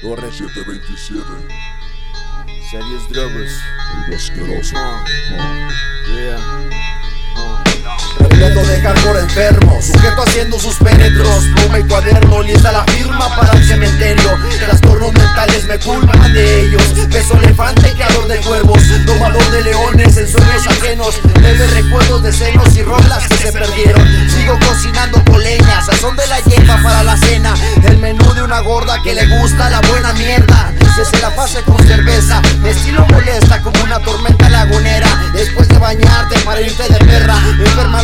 Torre 727. Series Drogas. El asqueroso. Uh, yeah. Repleto de por enfermo, sujeto haciendo sus penetros Pluma y cuaderno, lista la firma para el cementerio Trastornos mentales me culpan de ellos Peso elefante, creador de cuervos Domador de leones en sueños ajenos Leve recuerdos de senos y rolas que se perdieron gorda que le gusta la buena mierda. Que se la pase con cerveza estilo molesta como una tormenta lagunera. Después de bañarte para irte de perra Enferma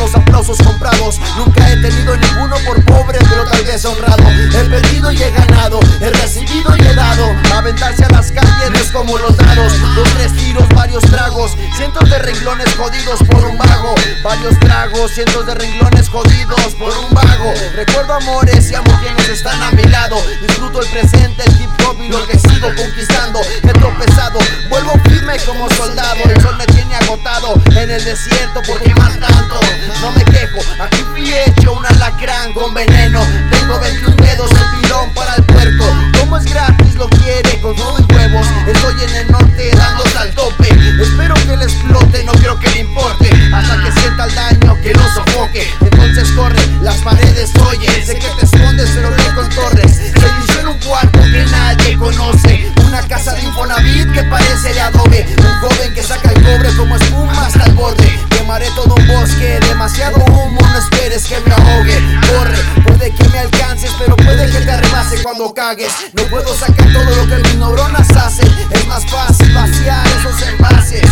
He perdido y he ganado, he recibido y he dado. Aventarse a las calles es como los dados. Dos, tres tiros, varios tragos. Cientos de renglones jodidos por un vago. Varios tragos, cientos de renglones jodidos por un vago. Recuerdo amores y amo quienes están a mi lado. Disfruto el presente, el hip hop y lo que sigo conquistando. He tropezado, vuelvo firme como soldado. El sol me tiene agotado en el desierto por quemar tanto. No me quejo, aquí fui hecho un alacrán joven que saca el cobre como espuma hasta el borde. Quemaré todo un bosque, demasiado humo, no esperes que me ahogue. Corre, puede que me alcances, pero puede que te arrebase cuando cagues. No puedo sacar todo lo que mis neuronas hacen. Es más fácil vaciar esos envases.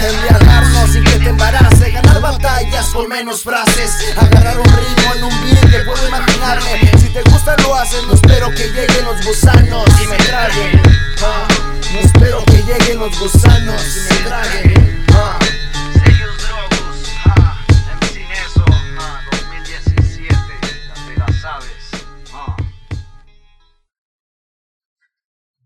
Embriagarnos sin que te embarace Ganar batallas con menos frases. Agarrar un ritmo en un beat que puedo imaginarme. Si te gusta lo haces, no espero que lleguen los gusanos. Y me traguen Ah, No espero que